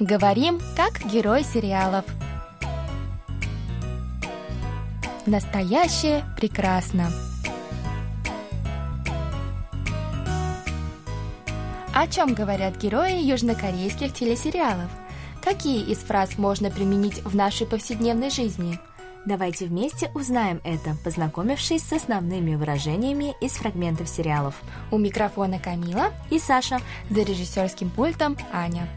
Говорим, как герой сериалов. Настоящее прекрасно. О чем говорят герои южнокорейских телесериалов? Какие из фраз можно применить в нашей повседневной жизни? Давайте вместе узнаем это, познакомившись с основными выражениями из фрагментов сериалов. У микрофона Камила и Саша. За режиссерским пультом Аня.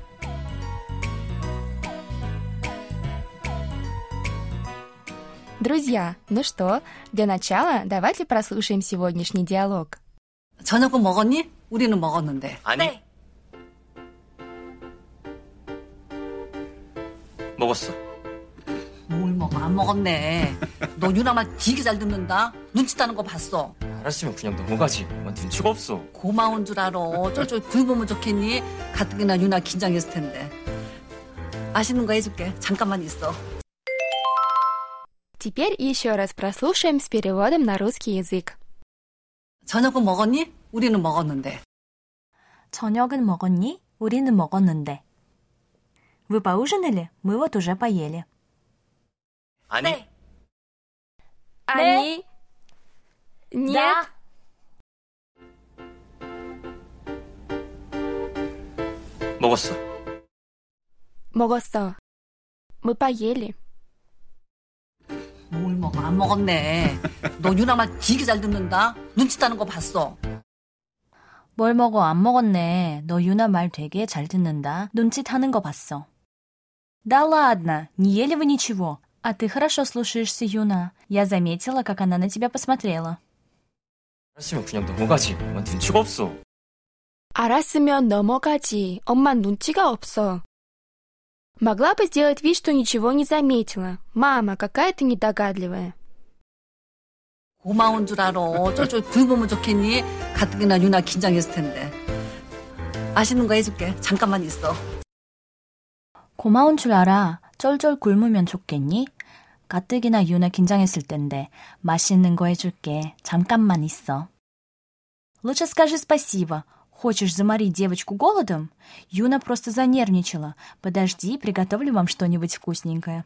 Друзья, ну что, для начала давайте прослушаем сегодняшний диалог. 저녁은 먹었니? 우리는 먹었는데. 아니. 먹었어. 뭘 먹어? 안 먹었네. 너 유나 말 되게 잘 듣는다. 눈치 따는 거 봤어. 알았으면 그냥 넘어가지. 난 눈치가 없어. 고마운 줄 알아. 쫄쫄 굴보면 좋겠니? 가뜩이나 유나 긴장했을 텐데. 맛있는 거 해줄게. 잠깐만 있어. Теперь еще раз прослушаем с переводом на русский язык. 저녁은 먹었니? 우리는 먹었는데. 저녁은 먹었니? 우리는 먹었는데. Вы поужинали? Мы вот уже поели. 아니. 아니, нет, 먹었어. 먹었어. Мы поели. 뭘 먹어? 안 먹었네. 너 유나 말 되게 잘 듣는다. 눈치 따는 거 봤어. 뭘 먹어 안 먹었네. 너 유나 말 되게 잘 듣는다. 눈치 타는 거 봤어. Да ладно, не ели вы ничего. А ты хорошо слушаешься, Юна. Я заметила, как она на тебя посмотрела. 알았으면 그냥 넘어가지. 난 눈치가 없어. 알았으면 넘어가지. 엄마 눈치가 없어. Могла бы сделать вид, что ничего не заметила. Мама, какая ты недогадливая. 고마운 줄 알아. 쫄쫄 굴보면 좋겠니? 가뜩이나 유나 긴장했을 텐데. 맛있는 거 해줄게. 잠깐만 있어. 고마운 줄 알아. 쩔쩔 굶으면 좋겠니? 가뜩이나 유나 긴장했을 텐데 맛있는 거 해줄게. 잠깐만 있어. Лучше скажи спасибо. Хочешь заморить девочку голодом? Юна просто занервничала. Подожди, приготовлю вам что-нибудь вкусненькое.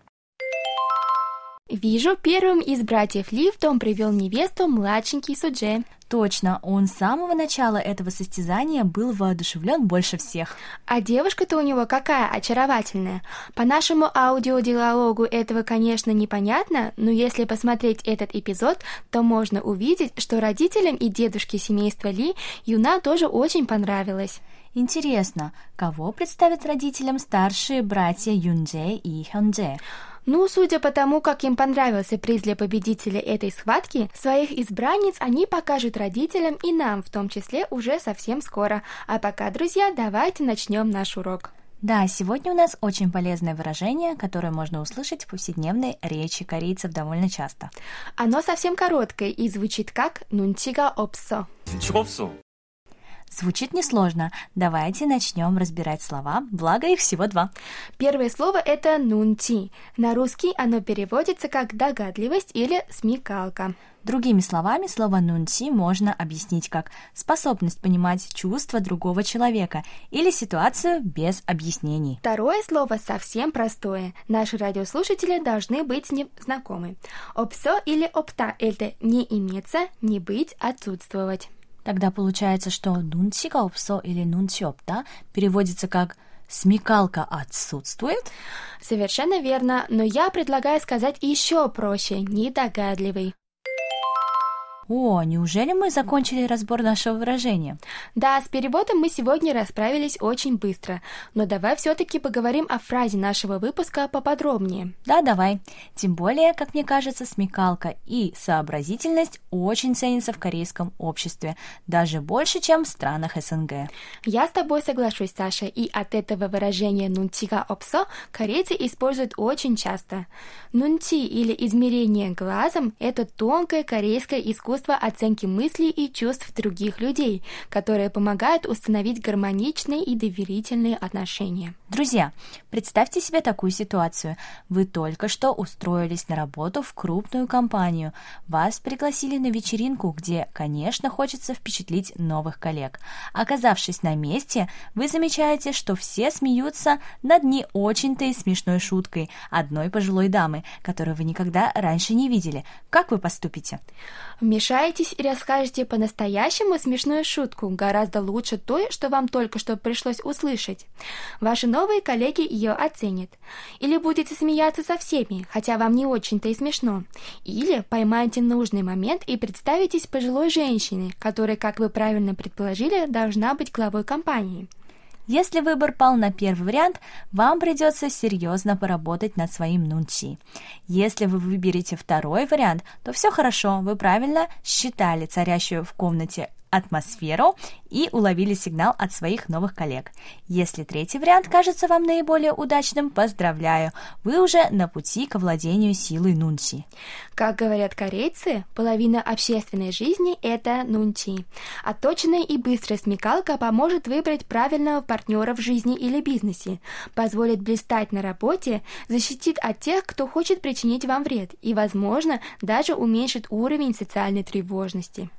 Вижу, первым из братьев Ли в дом привел невесту младшенький Судже. Точно, он с самого начала этого состязания был воодушевлен больше всех. А девушка-то у него какая очаровательная. По нашему аудиодиалогу этого, конечно, непонятно, но если посмотреть этот эпизод, то можно увидеть, что родителям и дедушке семейства Ли Юна тоже очень понравилась. Интересно, кого представят родителям старшие братья Юнже и Хёнже? Ну, судя по тому, как им понравился приз для победителя этой схватки, своих избранниц они покажут родителям и нам, в том числе, уже совсем скоро. А пока, друзья, давайте начнем наш урок. Да, сегодня у нас очень полезное выражение, которое можно услышать в повседневной речи корейцев довольно часто. Оно совсем короткое и звучит как «нунчига опсо». «Нунчига опсо» Звучит несложно. Давайте начнем разбирать слова, благо их всего два. Первое слово это «нунти». На русский оно переводится как «догадливость» или «смекалка». Другими словами, слово «нунти» можно объяснить как способность понимать чувства другого человека или ситуацию без объяснений. Второе слово совсем простое. Наши радиослушатели должны быть с ним знакомы. «Опсо» или «опта» — это «не иметься», «не быть», «отсутствовать». Тогда получается, что нунчига или нунсиопта переводится как смекалка отсутствует? Совершенно верно, но я предлагаю сказать еще проще, недогадливый. О, неужели мы закончили разбор нашего выражения? Да, с переводом мы сегодня расправились очень быстро, но давай все-таки поговорим о фразе нашего выпуска поподробнее. Да, давай. Тем более, как мне кажется, смекалка и сообразительность очень ценятся в корейском обществе, даже больше, чем в странах СНГ. Я с тобой соглашусь, Саша, и от этого выражения «нунтига опсо» корейцы используют очень часто. Нунти или измерение глазом – это тонкое корейское искусство искусство оценки мыслей и чувств других людей, которое помогает установить гармоничные и доверительные отношения. Друзья, представьте себе такую ситуацию. Вы только что устроились на работу в крупную компанию. Вас пригласили на вечеринку, где, конечно, хочется впечатлить новых коллег. Оказавшись на месте, вы замечаете, что все смеются над не очень-то и смешной шуткой одной пожилой дамы, которую вы никогда раньше не видели. Как вы поступите? Вмешаетесь и расскажете по-настоящему смешную шутку, гораздо лучше той, что вам только что пришлось услышать. Ваши новые коллеги ее оценят. Или будете смеяться со всеми, хотя вам не очень-то и смешно. Или поймаете нужный момент и представитесь пожилой женщиной, которая, как вы правильно предположили, должна быть главой компании. Если выбор пал на первый вариант, вам придется серьезно поработать над своим нунчи. Если вы выберете второй вариант, то все хорошо, вы правильно считали царящую в комнате атмосферу и уловили сигнал от своих новых коллег. Если третий вариант кажется вам наиболее удачным, поздравляю, вы уже на пути к владению силой нунчи. Как говорят корейцы, половина общественной жизни – это нунчи. Отточенная и быстрая смекалка поможет выбрать правильного партнера в жизни или бизнесе, позволит блистать на работе, защитит от тех, кто хочет причинить вам вред и, возможно, даже уменьшит уровень социальной тревожности.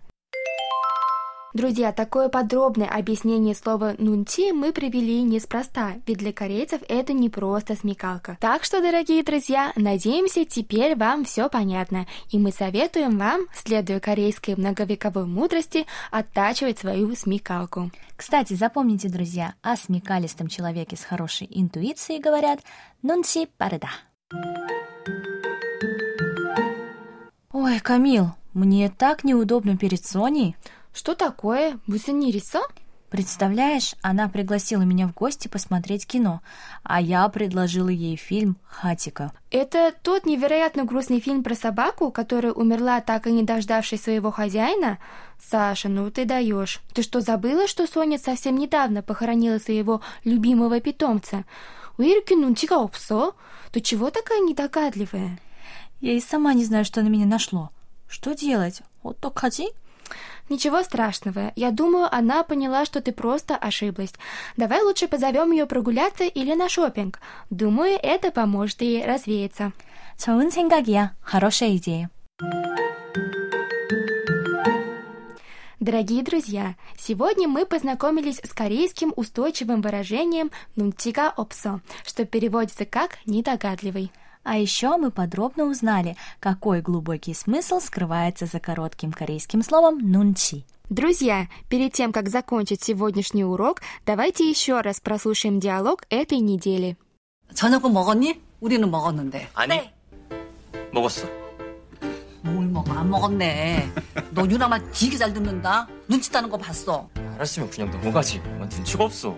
Друзья, такое подробное объяснение слова «нунти» мы привели неспроста, ведь для корейцев это не просто смекалка. Так что, дорогие друзья, надеемся, теперь вам все понятно, и мы советуем вам, следуя корейской многовековой мудрости, оттачивать свою смекалку. Кстати, запомните, друзья, о смекалистом человеке с хорошей интуицией говорят «нунти парыда». Ой, Камил, мне так неудобно перед Соней. Что такое? Бусенириса? Представляешь, она пригласила меня в гости посмотреть кино, а я предложила ей фильм «Хатика». Это тот невероятно грустный фильм про собаку, которая умерла, так и не дождавшись своего хозяина? Саша, ну ты даешь. Ты что, забыла, что Соня совсем недавно похоронила своего любимого питомца? У Ирки ну опсо. Ты чего такая недогадливая? Я и сама не знаю, что на меня нашло. Что делать? Вот так ходи. Ничего страшного. Я думаю, она поняла, что ты просто ошиблась. Давай лучше позовем ее прогуляться или на шопинг. Думаю, это поможет ей развеяться. 좋은 생각이야. хорошая идея. Дорогие друзья, сегодня мы познакомились с корейским устойчивым выражением «нунтига опсо», что переводится как «недогадливый». А еще мы подробно узнали, какой глубокий смысл скрывается за коротким корейским словом «нунчи». Друзья, перед тем, как закончить сегодняшний урок, давайте еще раз прослушаем диалог этой недели. 저녁은 먹었니? 우리는 먹었는데. 아니. 네. 먹었어. 뭘 먹어? 안 먹었네. 너 유나 말 되게 잘 듣는다. 눈치 따는 거 봤어. 알았으면 그냥 넘어가지. 난 눈치가 없어.